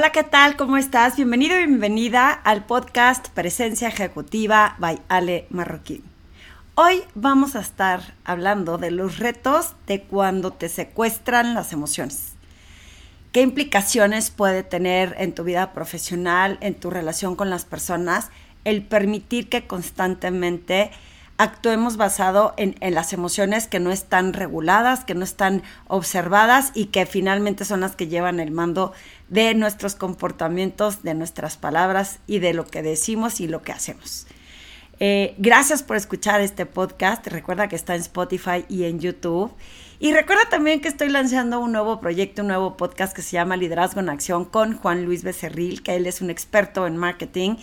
Hola, ¿qué tal? ¿Cómo estás? Bienvenido y bienvenida al podcast Presencia Ejecutiva by Ale Marroquín. Hoy vamos a estar hablando de los retos de cuando te secuestran las emociones. ¿Qué implicaciones puede tener en tu vida profesional, en tu relación con las personas, el permitir que constantemente actuemos basado en, las emociones que no están reguladas, que no están observadas y que finalmente son las que llevan el mando de nuestros comportamientos, de nuestras palabras y de lo que decimos y lo que hacemos. Eh, gracias por escuchar este podcast. Recuerda que está en Spotify y en YouTube. Y recuerda también que estoy lanzando un nuevo proyecto, un nuevo podcast que se llama Liderazgo en Acción con Juan Luis Becerril, que él es un experto en marketing.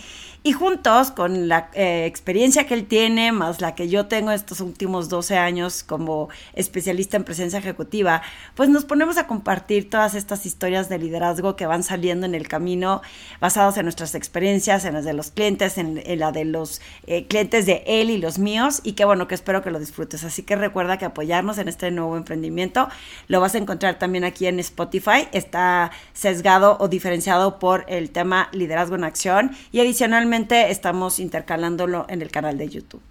Y juntos, con la eh, experiencia que él tiene, más la que yo tengo estos últimos 12 años como especialista en presencia ejecutiva, pues nos ponemos a compartir todas estas historias de liderazgo que van saliendo en el camino, basados en nuestras experiencias, en las de los clientes, en, la de los eh, clientes de él y los míos, y que bueno, que espero que lo disfrutes. Así que recuerda que apoyarnos en este nuevo Lo vas a encontrar también aquí en Spotify. Está sesgado o diferenciado por el tema liderazgo en acción y adicionalmente estamos intercalándolo en el canal de YouTube.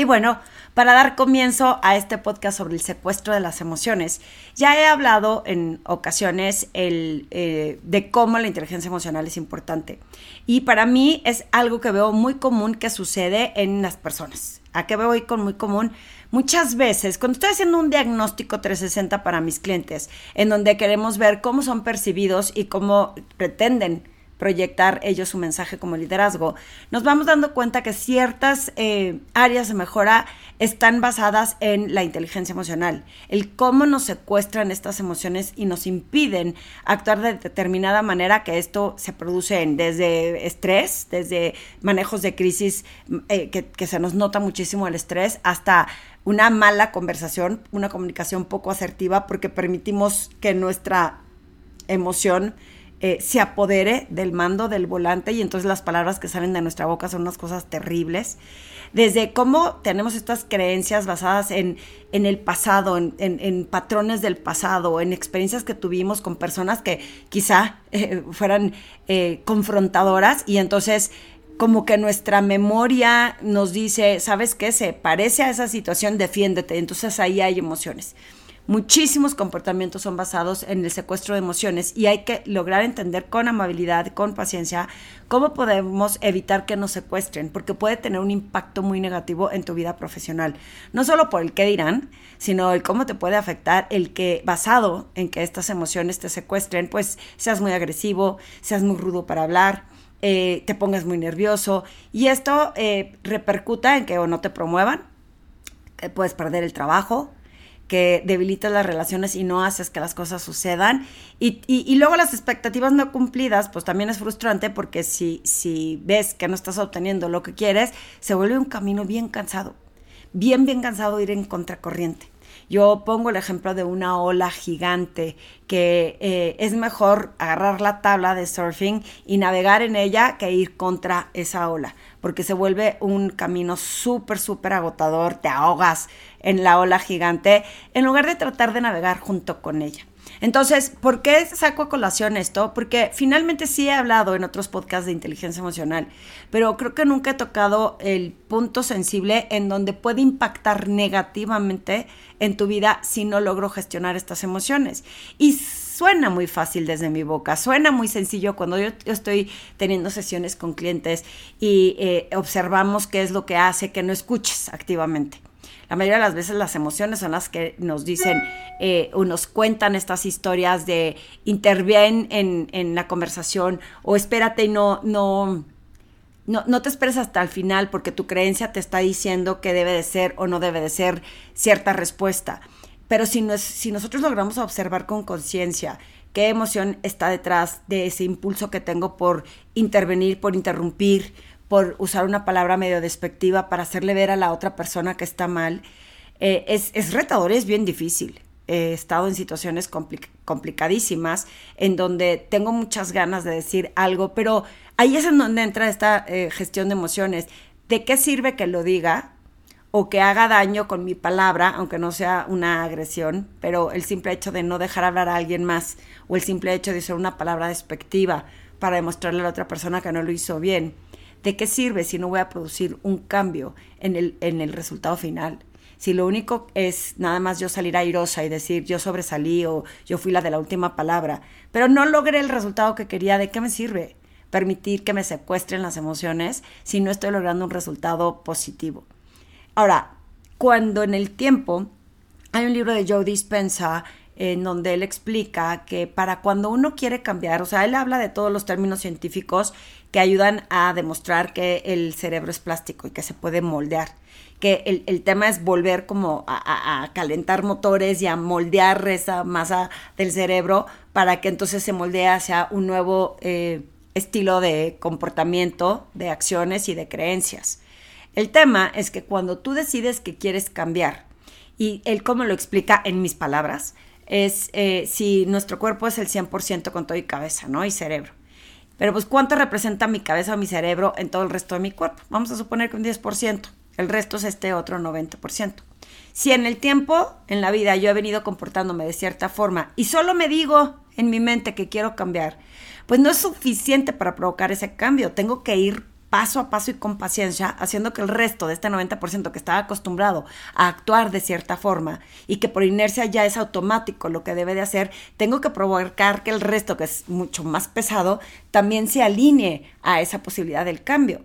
Y bueno, para dar comienzo a este podcast sobre el secuestro de las emociones, ya he hablado en ocasiones el, eh, de cómo la inteligencia emocional es importante. Y para mí es algo que veo muy común que sucede en las personas. ¿A qué veo hoy con muy común? Muchas veces, cuando estoy haciendo un diagnóstico 360 para mis clientes, en donde queremos ver cómo son percibidos y cómo pretenden proyectar ellos su mensaje como liderazgo, nos vamos dando cuenta que ciertas eh, áreas de mejora están basadas en la inteligencia emocional, el cómo nos secuestran estas emociones y nos impiden actuar de determinada manera que esto se produce desde estrés, desde manejos de crisis, eh, que, que se nos nota muchísimo el estrés, hasta una mala conversación, una comunicación poco asertiva, porque permitimos que nuestra emoción eh, se apodere del mando del volante y entonces las palabras que salen de nuestra boca son unas cosas terribles. Desde cómo tenemos estas creencias basadas en, en el pasado, en, patrones del pasado, en experiencias que tuvimos con personas que quizá eh, fueran eh, confrontadoras y entonces como que nuestra memoria nos dice, ¿sabes qué? Se parece a esa situación, defiéndete. Entonces ahí hay emociones. Muchísimos comportamientos son basados en el secuestro de emociones y hay que lograr entender con amabilidad, con paciencia, cómo podemos evitar que nos secuestren, porque puede tener un impacto muy negativo en tu vida profesional. No solo por el qué dirán, sino el cómo te puede afectar el que basado en que estas emociones te secuestren, pues seas muy agresivo, seas muy rudo para hablar, eh, te pongas muy nervioso y esto eh, repercuta en que o no te promuevan, que puedes perder el trabajo, que debilitas las relaciones y no haces que las cosas sucedan. Y, y, luego las expectativas no cumplidas, pues también es frustrante porque si, si ves que no estás obteniendo lo que quieres, se vuelve un camino bien cansado, bien, bien cansado ir en contracorriente. Yo pongo el ejemplo de una ola gigante que eh, es mejor agarrar la tabla de surfing y navegar en ella que ir contra esa ola, porque se vuelve un camino súper, súper agotador, te ahogas en la ola gigante, en lugar de tratar de navegar junto con ella. Entonces, ¿por qué saco a colación esto? Porque finalmente sí he hablado en otros podcasts de inteligencia emocional, pero creo que nunca he tocado el punto sensible en donde puede impactar negativamente en tu vida si no logro gestionar estas emociones. Y suena muy fácil desde mi boca, suena muy sencillo cuando yo, estoy teniendo sesiones con clientes y eh, observamos qué es lo que hace que no escuches activamente. La mayoría de las veces las emociones son las que nos dicen eh, o nos cuentan estas historias de interviene en, la conversación o espérate y no, no, no, no, te esperes hasta el final porque tu creencia te está diciendo que debe de ser o no debe de ser cierta respuesta. Pero si, si nosotros logramos observar con conciencia qué emoción está detrás de ese impulso que tengo por intervenir, por interrumpir, por usar una palabra medio despectiva para hacerle ver a la otra persona que está mal, eh, es, es, retador, es bien difícil. He estado en situaciones complicadísimas en donde tengo muchas ganas de decir algo, pero ahí es en donde entra esta eh, gestión de emociones. ¿De qué sirve que lo diga o que haga daño con mi palabra, aunque no sea una agresión, pero el simple hecho de no dejar hablar a alguien más o el simple hecho de usar una palabra despectiva para demostrarle a la otra persona que no lo hizo bien, ¿de qué sirve si no voy a producir un cambio en el, en el resultado final? Si lo único es nada más yo salir airosa y decir yo sobresalí o yo fui la de la última palabra, pero no logré el resultado que quería, ¿de qué me sirve? Permitir que me secuestren las emociones si no estoy logrando un resultado positivo. Ahora, cuando en el tiempo hay un libro de Joe Dispensa en donde él explica que para cuando uno quiere cambiar, o sea, él habla de todos los términos científicos que ayudan a demostrar que el cerebro es plástico y que se puede moldear, que el, tema es volver como a, calentar motores y a moldear esa masa del cerebro para que entonces se moldee hacia un nuevo eh, estilo de comportamiento, de acciones y de creencias. El tema es que cuando tú decides que quieres cambiar, y él como lo explica en mis palabras, es eh, si nuestro cuerpo es el 100% con todo y cabeza, ¿no? Y cerebro. Pero pues ¿cuánto representa mi cabeza o mi cerebro en todo el resto de mi cuerpo? Vamos a suponer que un 10%, el resto es este otro 90%. Si en el tiempo, en la vida, yo he venido comportándome de cierta forma y solo me digo en mi mente que quiero cambiar, pues no es suficiente para provocar ese cambio. Tengo que ir paso a paso y con paciencia, haciendo que el resto de este 90% que estaba acostumbrado a actuar de cierta forma y que por inercia ya es automático lo que debe de hacer, tengo que provocar que el resto, que es mucho más pesado, también se alinee a esa posibilidad del cambio.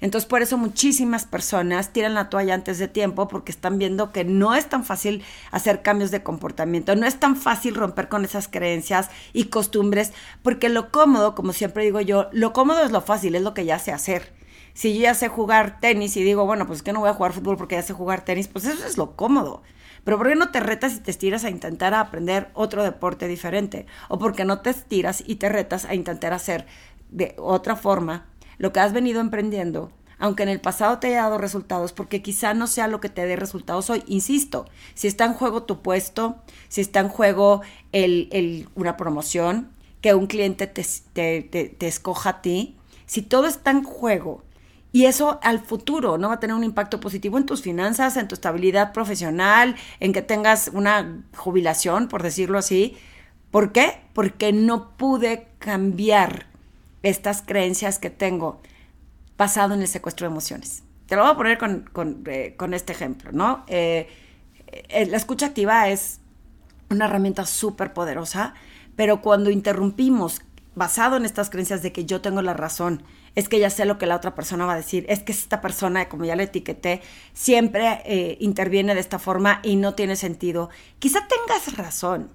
Entonces, por eso muchísimas personas tiran la toalla antes de tiempo porque están viendo que no es tan fácil hacer cambios de comportamiento, no es tan fácil romper con esas creencias y costumbres, porque lo cómodo, como siempre digo yo, lo cómodo es lo fácil, es lo que ya sé hacer. Si yo ya sé jugar tenis y digo, bueno, pues que no voy a jugar fútbol porque ya sé jugar tenis, pues eso es lo cómodo. Pero ¿por qué no te retas y te estiras a intentar aprender otro deporte diferente? O porque no te estiras y te retas a intentar hacer de otra forma lo que has venido emprendiendo, aunque en el pasado te haya dado resultados, porque quizá no sea lo que te dé resultados hoy. Insisto, si está en juego tu puesto, si está en juego el, una promoción, que un cliente te, te escoja a ti, si todo está en juego y eso al futuro no va a tener un impacto positivo en tus finanzas, en tu estabilidad profesional, en que tengas una jubilación, por decirlo así. ¿Por qué? Porque no pude cambiar estas creencias que tengo basado en el secuestro de emociones. Te lo voy a poner con, eh, este ejemplo, ¿no? Eh, eh, la escucha activa es una herramienta súper poderosa, pero cuando interrumpimos basado en estas creencias de que yo tengo la razón, es que ya sé lo que la otra persona va a decir, es que esta persona, como ya le etiqueté, siempre interviene de esta forma y no tiene sentido. Quizá tengas razón,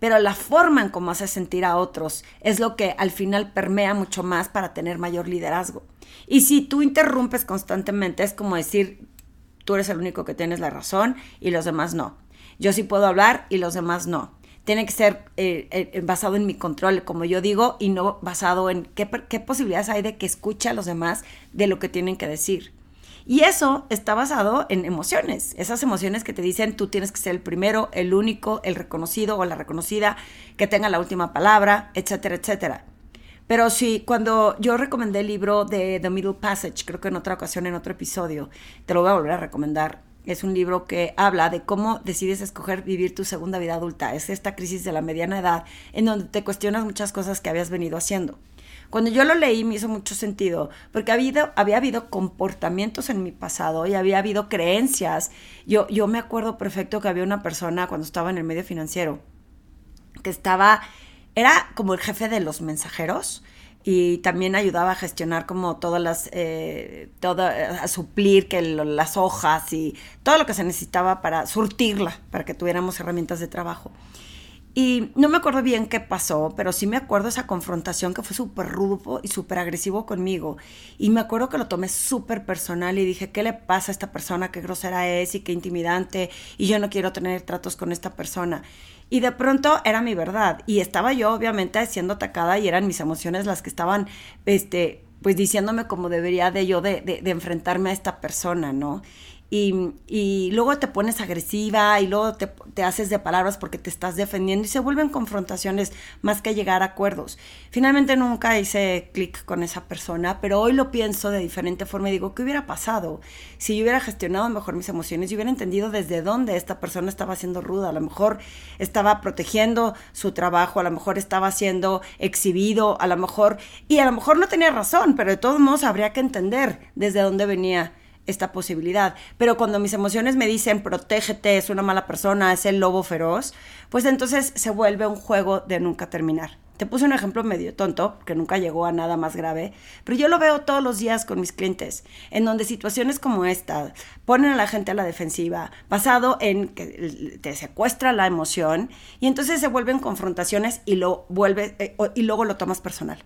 pero la forma en cómo haces sentir a otros es lo que al final permea mucho más para tener mayor liderazgo. Y si tú interrumpes constantemente, es como decir, tú eres el único que tienes la razón y los demás no. Yo sí puedo hablar y los demás no. Tiene que ser eh, eh, basado en mi control, como yo digo, y no basado en qué, qué posibilidades hay de que escuche a los demás de lo que tienen que decir. Y eso está basado en emociones, esas emociones que te dicen tú tienes que ser el primero, el único, el reconocido o la reconocida, que tenga la última palabra, etcétera, etcétera. Pero sí, cuando yo recomendé el libro de The Middle Passage, creo que en otra ocasión, en otro episodio, te lo voy a volver a recomendar. Es un libro que habla de cómo decides escoger vivir tu segunda vida adulta. Es esta crisis de la mediana edad en donde te cuestionas muchas cosas que habías venido haciendo. Cuando yo lo leí me hizo mucho sentido, porque había, había habido comportamientos en mi pasado y había habido creencias. Yo, yo me acuerdo perfecto que había una persona cuando estaba en el medio financiero que estaba, era como el jefe de los mensajeros y también ayudaba a gestionar como todas las, eh, a suplir que las hojas y todo lo que se necesitaba para surtirla, para que tuviéramos herramientas de trabajo. Y no me acuerdo bien qué pasó, pero sí me acuerdo esa confrontación que fue súper rudo y súper agresivo conmigo. Y me acuerdo que lo tomé súper personal y dije, ¿qué le pasa a esta persona? Qué grosera es y qué intimidante. Y yo no quiero tener tratos con esta persona. Y de pronto era mi verdad. Y estaba yo obviamente siendo atacada y eran mis emociones las que estaban, este, pues diciéndome cómo debería de yo de, de enfrentarme a esta persona, ¿no? Y, luego te pones agresiva y luego te, te, haces de palabras porque te estás defendiendo y se vuelven confrontaciones más que llegar a acuerdos. Finalmente nunca hice clic con esa persona, pero hoy lo pienso de diferente forma y digo, ¿qué hubiera pasado si yo hubiera gestionado mejor mis emociones y hubiera entendido desde dónde esta persona estaba siendo ruda? A lo mejor estaba protegiendo su trabajo, a lo mejor estaba siendo exhibido, a lo mejor, y a lo mejor no tenía razón, pero de todos modos habría que entender desde dónde venía esta posibilidad. Pero cuando mis emociones me dicen, protégete, es una mala persona, es el lobo feroz, pues entonces se vuelve un juego de nunca terminar. Te puse un ejemplo medio tonto, que nunca llegó a nada más grave, pero yo lo veo todos los días con mis clientes, en donde situaciones como esta ponen a la gente a la defensiva, basado en que te secuestra la emoción, y entonces se vuelven confrontaciones y, lo vuelve, eh, y luego lo tomas personal.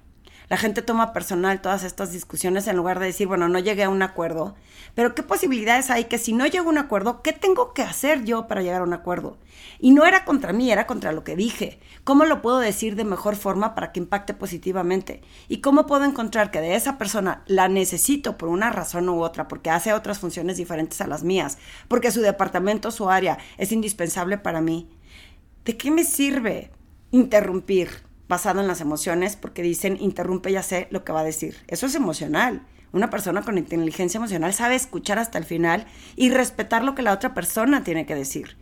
La gente toma personal todas estas discusiones en lugar de decir, bueno, no llegué a un acuerdo, pero ¿qué posibilidades hay que si no llego a un acuerdo, qué tengo que hacer yo para llegar a un acuerdo? Y no era contra mí, era contra lo que dije. ¿Cómo lo puedo decir de mejor forma para que impacte positivamente? ¿Y cómo puedo encontrar que de esa persona la necesito por una razón u otra, porque hace otras funciones diferentes a las mías, porque su departamento, su área es indispensable para mí? ¿De qué me sirve interrumpir? Basado en las emociones porque dicen interrumpe ya sé lo que va a decir. Eso es emocional. Una persona con inteligencia emocional sabe escuchar hasta el final y respetar lo que la otra persona tiene que decir.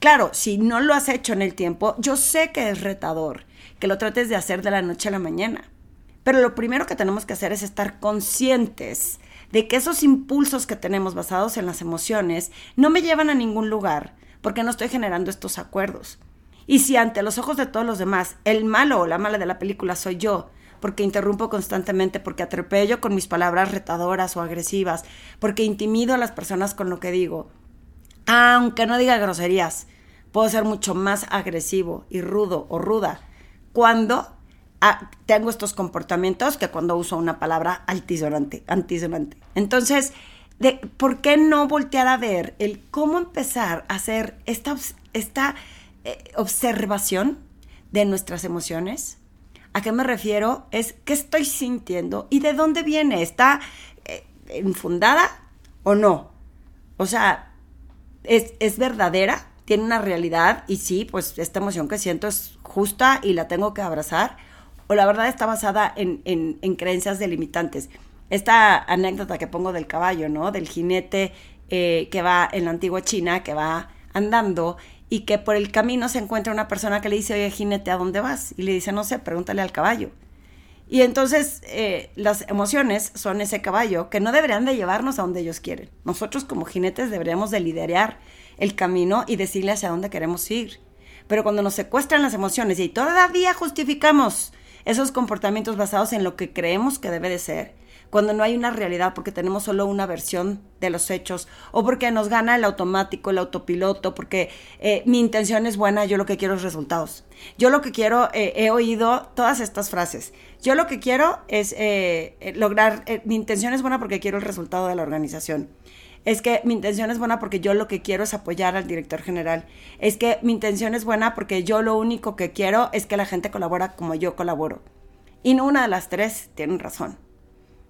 Claro, si no lo has hecho en el tiempo, yo sé que es retador, que lo trates de hacer de la noche a la mañana. Pero lo primero que tenemos que hacer es estar conscientes de que esos impulsos que tenemos basados en las emociones no me llevan a ningún lugar porque no estoy generando estos acuerdos. Y si ante los ojos de todos los demás el malo o la mala de la película soy yo, porque interrumpo constantemente, porque atropello con mis palabras retadoras o agresivas, porque intimido a las personas con lo que digo, aunque no diga groserías, puedo ser mucho más agresivo y rudo o ruda cuando ah, tengo estos comportamientos que cuando uso una palabra altisonante, antisonante. Entonces, de, ¿por qué no voltear a ver el cómo empezar a hacer esta, esta eh, observación de nuestras emociones. ¿A qué me refiero? Es qué estoy sintiendo y de dónde viene. ¿Está eh, infundada o no? O sea, ¿es, ¿es, verdadera? ¿Tiene una realidad? Y sí, pues esta emoción que siento es justa y la tengo que abrazar. O la verdad está basada en, en, creencias delimitantes. Esta anécdota que pongo del caballo, ¿no? Del jinete eh, que va en la antigua China, que va andando y que por el camino se encuentra una persona que le dice, oye, jinete, ¿a dónde vas? Y le dice, no sé, pregúntale al caballo. Y entonces eh, las emociones son ese caballo que no deberían de llevarnos a donde ellos quieren. Nosotros como jinetes deberíamos de liderar el camino y decirle hacia dónde queremos ir. Pero cuando nos secuestran las emociones y todavía justificamos esos comportamientos basados en lo que creemos que debe de ser, cuando no hay una realidad porque tenemos solo una versión de los hechos o porque nos gana el automático, el autopiloto, porque eh, mi intención es buena, yo lo que quiero es resultados. Yo lo que quiero, eh, he oído todas estas frases. Yo lo que quiero es eh, lograr, mi intención es buena porque quiero el resultado de la organización. Es que mi intención es buena porque yo lo que quiero es apoyar al director general. Es que mi intención es buena porque yo lo único que quiero es que la gente colabora como yo colaboro. Y no una de las tres tienen razón.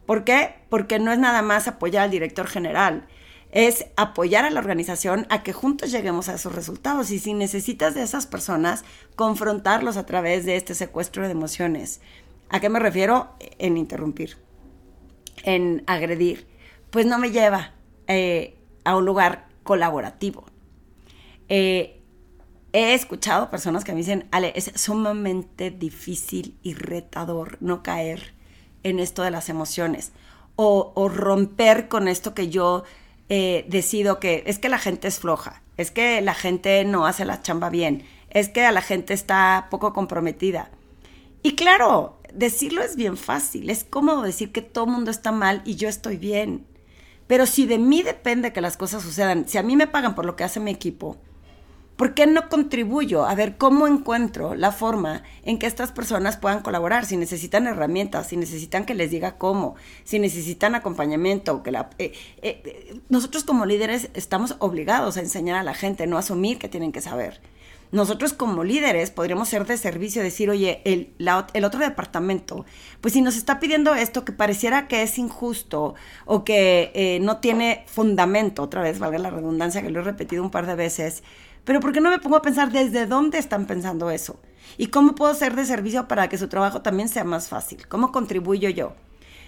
¿Por qué? Porque no es nada más apoyar al director general, es apoyar a la organización a que juntos lleguemos a esos resultados. Y si necesitas de esas personas, confrontarlos a través de este secuestro de emociones. ¿A qué me refiero? En interrumpir, en agredir. Pues no me lleva eh, a un lugar colaborativo. Eh, he escuchado personas que me dicen, Ale, es sumamente difícil y retador no caer en esto de las emociones o, romper con esto que yo eh, decido que es que la gente es floja, es que la gente no hace la chamba bien, es que la gente está poco comprometida. Y claro, decirlo es bien fácil, es cómodo decir que todo el mundo está mal y yo estoy bien. Pero si de mí depende que las cosas sucedan, si a mí me pagan por lo que hace mi equipo, ¿Por qué no contribuyo a ver cómo encuentro la forma en que estas personas puedan colaborar? Si necesitan herramientas, si necesitan que les diga cómo, si necesitan acompañamiento, que la, eh, eh, nosotros como líderes estamos obligados a enseñar a la gente, no asumir que tienen que saber. Nosotros como líderes podríamos ser de servicio, decir, oye, el, el, otro departamento, pues si nos está pidiendo esto que pareciera que es injusto o que eh, no tiene fundamento, otra vez, valga la redundancia que lo he repetido un par de veces, pero ¿por qué no me pongo a pensar desde dónde están pensando eso? ¿Y cómo puedo ser de servicio para que su trabajo también sea más fácil? ¿Cómo contribuyo yo?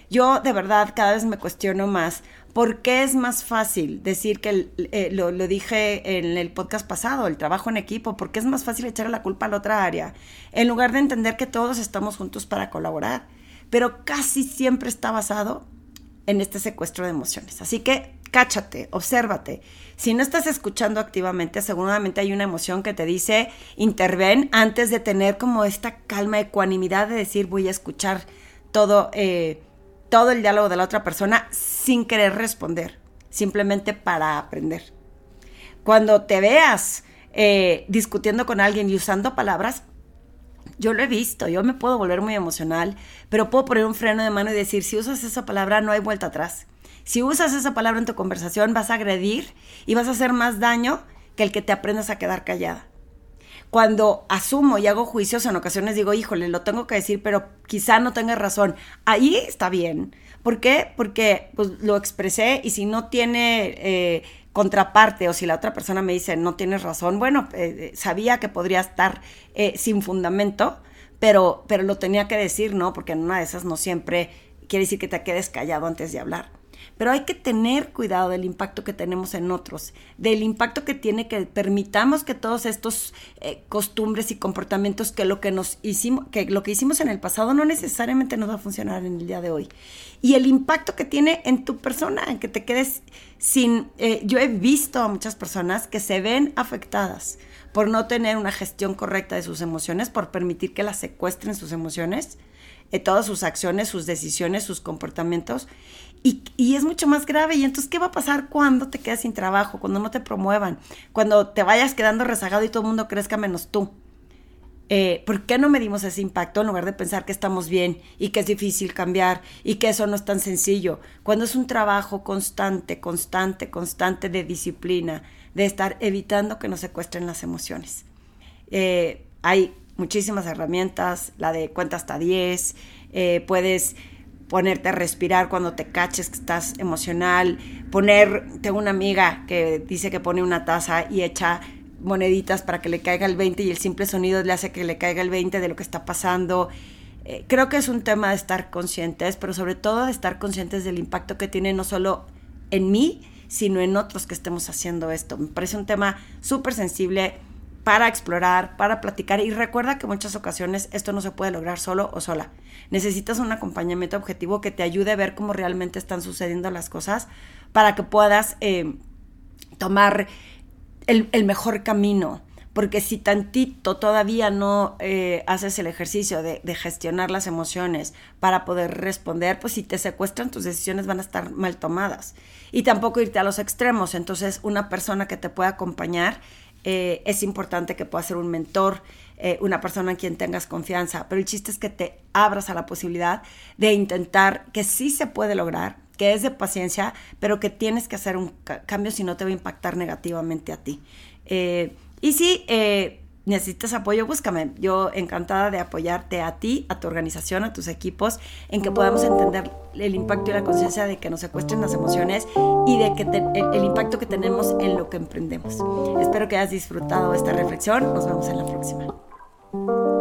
Yo de verdad cada vez me cuestiono más por qué es más fácil decir que eh, lo, dije en el podcast pasado, el trabajo en equipo, porque es más fácil echarle la culpa a la otra área, en lugar de entender que todos estamos juntos para colaborar. Pero casi siempre está basado en este secuestro de emociones. Así que cáchate, obsérvate. Si no estás escuchando activamente, seguramente hay una emoción que te dice interven antes de tener como esta calma, ecuanimidad de decir voy a escuchar todo. Eh, todo el diálogo de la otra persona sin querer responder, simplemente para aprender. Cuando te veas eh, discutiendo con alguien y usando palabras, yo lo he visto, yo me puedo volver muy emocional, pero puedo poner un freno de mano y decir, si usas esa palabra no hay vuelta atrás. Si usas esa palabra en tu conversación vas a agredir y vas a hacer más daño que el que te aprendas a quedar callada cuando asumo y hago juicios en ocasiones digo, híjole, lo tengo que decir, pero quizá no tenga razón. Ahí está bien. ¿Por qué? Porque pues, lo expresé y si no tiene eh, contraparte o si la otra persona me dice no tienes razón, bueno, eh, eh, sabía que podría estar sin fundamento, pero, pero lo tenía que decir, ¿no? Porque en una de esas no siempre quiere decir que te quedes callado antes de hablar. Pero hay que tener cuidado del impacto que tenemos en otros, del impacto que tiene que permitamos que todos estos eh, costumbres y comportamientos que lo que nos hicimos, que lo que hicimos en el pasado no necesariamente nos va a funcionar en el día de hoy. Y el impacto que tiene en tu persona, en que te quedes sin. Eh, yo he visto a muchas personas que se ven afectadas por no tener una gestión correcta de sus emociones, por permitir que las secuestren sus emociones, eh, todas sus acciones, sus decisiones, sus comportamientos. Y, es mucho más grave. Y entonces, ¿qué va a pasar cuando te quedas sin trabajo, cuando no te promuevan, cuando te vayas quedando rezagado y todo el mundo crezca menos tú? Eh, ¿Por qué no medimos ese impacto en lugar de pensar que estamos bien y que es difícil cambiar y que eso no es tan sencillo? Cuando es un trabajo constante, constante, constante de disciplina, de estar evitando que nos secuestren las emociones. Eh, hay muchísimas herramientas, la de cuenta hasta 10, eh, puedes ponerte a respirar cuando te caches que estás emocional, poner, tengo una amiga que dice que pone una taza y echa moneditas para que le caiga el 20 y el simple sonido le hace que le caiga el 20 de lo que está pasando. Eh, creo que es un tema de estar conscientes, pero sobre todo de estar conscientes del impacto que tiene no solo en mí, sino en otros que estemos haciendo esto. Me parece un tema súper sensible para explorar, para platicar y recuerda que muchas ocasiones esto no se puede lograr solo o sola. Necesitas un acompañamiento objetivo que te ayude a ver cómo realmente están sucediendo las cosas para que puedas eh, tomar el, mejor camino. Porque si tantito todavía no eh, haces el ejercicio de, de, gestionar las emociones para poder responder, pues si te secuestran, tus decisiones van a estar mal tomadas. Y tampoco irte a los extremos. Entonces, una persona que te pueda acompañar eh, es importante que pueda ser un mentor, eh, una persona en quien tengas confianza, pero el chiste es que te abras a la posibilidad de intentar que sí se puede lograr, que es de paciencia, pero que tienes que hacer un cambio si no te va a impactar negativamente a ti. Eh, y sí, necesitas apoyo, búscame. Yo encantada de apoyarte a ti, a tu organización, a tus equipos, en que podamos entender el impacto y la conciencia de que nos secuestren las emociones y de que el, impacto que tenemos en lo que emprendemos. Espero que hayas disfrutado esta reflexión. Nos vemos en la próxima.